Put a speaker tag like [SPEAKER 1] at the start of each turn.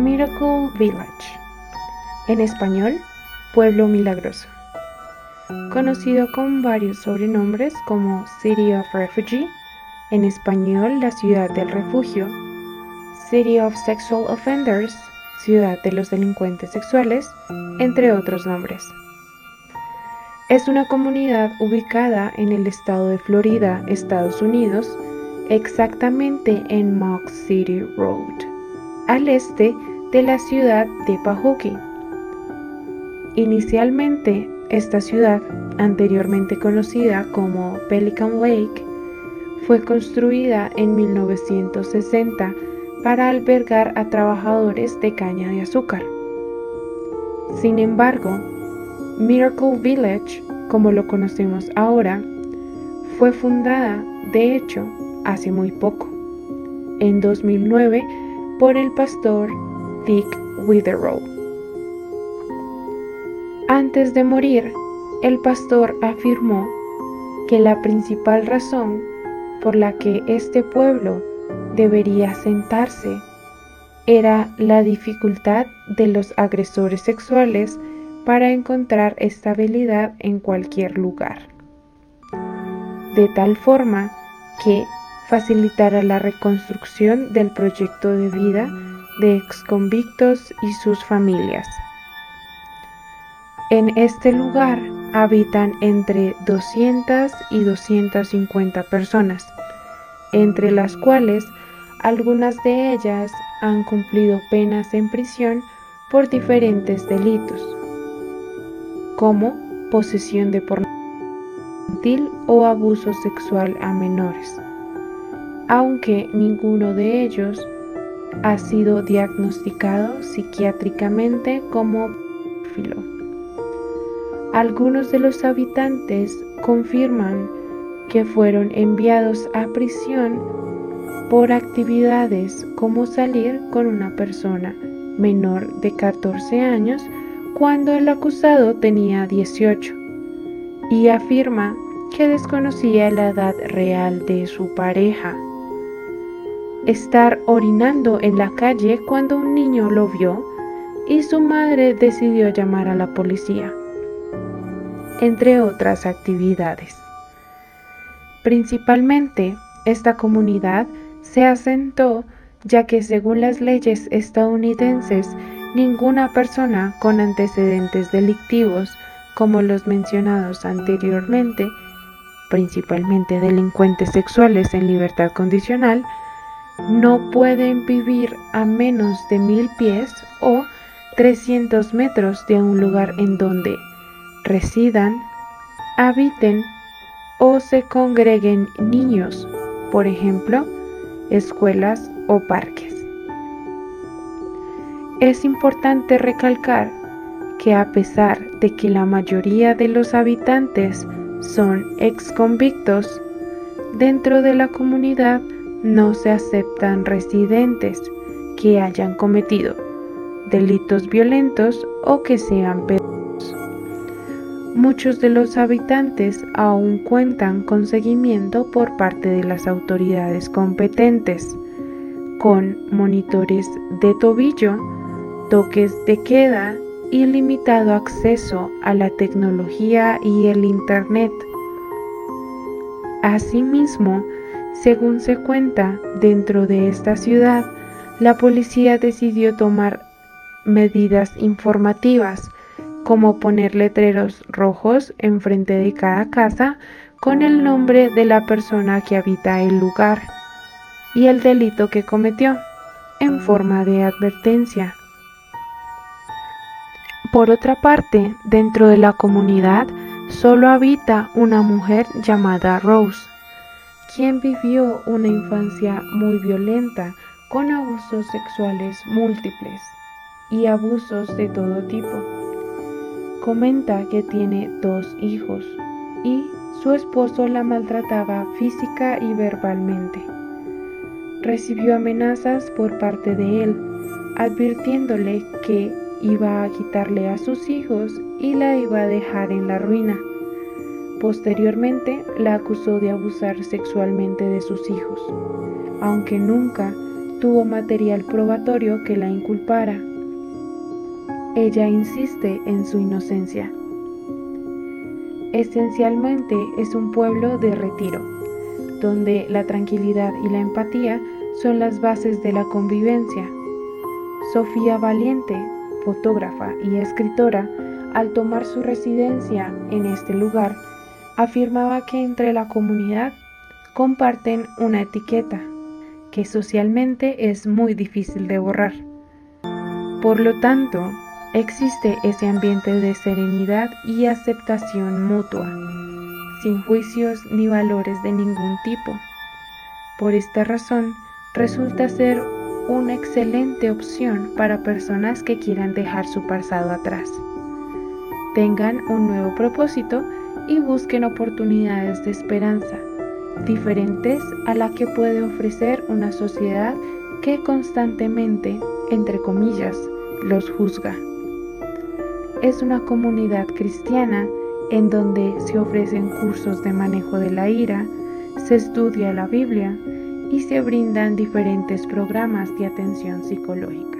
[SPEAKER 1] Miracle Village, en español, Pueblo Milagroso, conocido con varios sobrenombres como City of Refugee, en español, la ciudad del refugio, City of Sexual Offenders, ciudad de los delincuentes sexuales, entre otros nombres. Es una comunidad ubicada en el estado de Florida, Estados Unidos, exactamente en Mock City Road, al este de la ciudad de Pahokee. Inicialmente, esta ciudad, anteriormente conocida como Pelican Lake, fue construida en 1960 para albergar a trabajadores de caña de azúcar. Sin embargo, Miracle Village, como lo conocemos ahora, fue fundada, de hecho, hace muy poco, en 2009, por el pastor Dick Witherow. Antes de morir, el pastor afirmó que la principal razón por la que este pueblo debería sentarse era la dificultad de los agresores sexuales para encontrar estabilidad en cualquier lugar. De tal forma que facilitará la reconstrucción del proyecto de vida de exconvictos y sus familias. En este lugar habitan entre 200 y 250 personas, entre las cuales algunas de ellas han cumplido penas en prisión por diferentes delitos, como posesión de pornografía o abuso sexual a menores, aunque ninguno de ellos ha sido diagnosticado psiquiátricamente como pedófilo. Algunos de los habitantes confirman que fueron enviados a prisión por actividades como salir con una persona menor de 14 años cuando el acusado tenía 18 y afirma que desconocía la edad real de su pareja. Estar orinando en la calle cuando un niño lo vio y su madre decidió llamar a la policía, entre otras actividades. Principalmente, esta comunidad se asentó ya que según las leyes estadounidenses, ninguna persona con antecedentes delictivos, como los mencionados anteriormente, principalmente delincuentes sexuales en libertad condicional, no pueden vivir a menos de mil pies o 300 metros de un lugar en donde residan, habiten o se congreguen niños, por ejemplo, escuelas o parques. Es importante recalcar que a pesar de que la mayoría de los habitantes son ex convictos, dentro de la comunidad no se aceptan residentes que hayan cometido delitos violentos o que sean Muchos de los habitantes aún cuentan con seguimiento por parte de las autoridades competentes, con monitores de tobillo, toques de queda y limitado acceso a la tecnología y el Internet. Asimismo, según se cuenta, dentro de esta ciudad, la policía decidió tomar medidas informativas como poner letreros rojos enfrente de cada casa con el nombre de la persona que habita el lugar y el delito que cometió, en forma de advertencia. Por otra parte, dentro de la comunidad solo habita una mujer llamada Rose, quien vivió una infancia muy violenta con abusos sexuales múltiples y abusos de todo tipo. Comenta que tiene dos hijos y su esposo la maltrataba física y verbalmente. Recibió amenazas por parte de él, advirtiéndole que iba a quitarle a sus hijos y la iba a dejar en la ruina. Posteriormente la acusó de abusar sexualmente de sus hijos, aunque nunca tuvo material probatorio que la inculpara. Ella insiste en su inocencia. Esencialmente es un pueblo de retiro, donde la tranquilidad y la empatía son las bases de la convivencia. Sofía Valiente, fotógrafa y escritora, al tomar su residencia en este lugar, afirmaba que entre la comunidad comparten una etiqueta que socialmente es muy difícil de borrar. Por lo tanto, existe ese ambiente de serenidad y aceptación mutua, sin juicios ni valores de ningún tipo. Por esta razón, resulta ser una excelente opción para personas que quieran dejar su pasado atrás, tengan un nuevo propósito y busquen oportunidades de esperanza, diferentes a la que puede ofrecer una sociedad que constantemente, entre comillas, los juzga. Es una comunidad cristiana en donde se ofrecen cursos de manejo de la ira, se estudia la Biblia y se brindan diferentes programas de atención psicológica.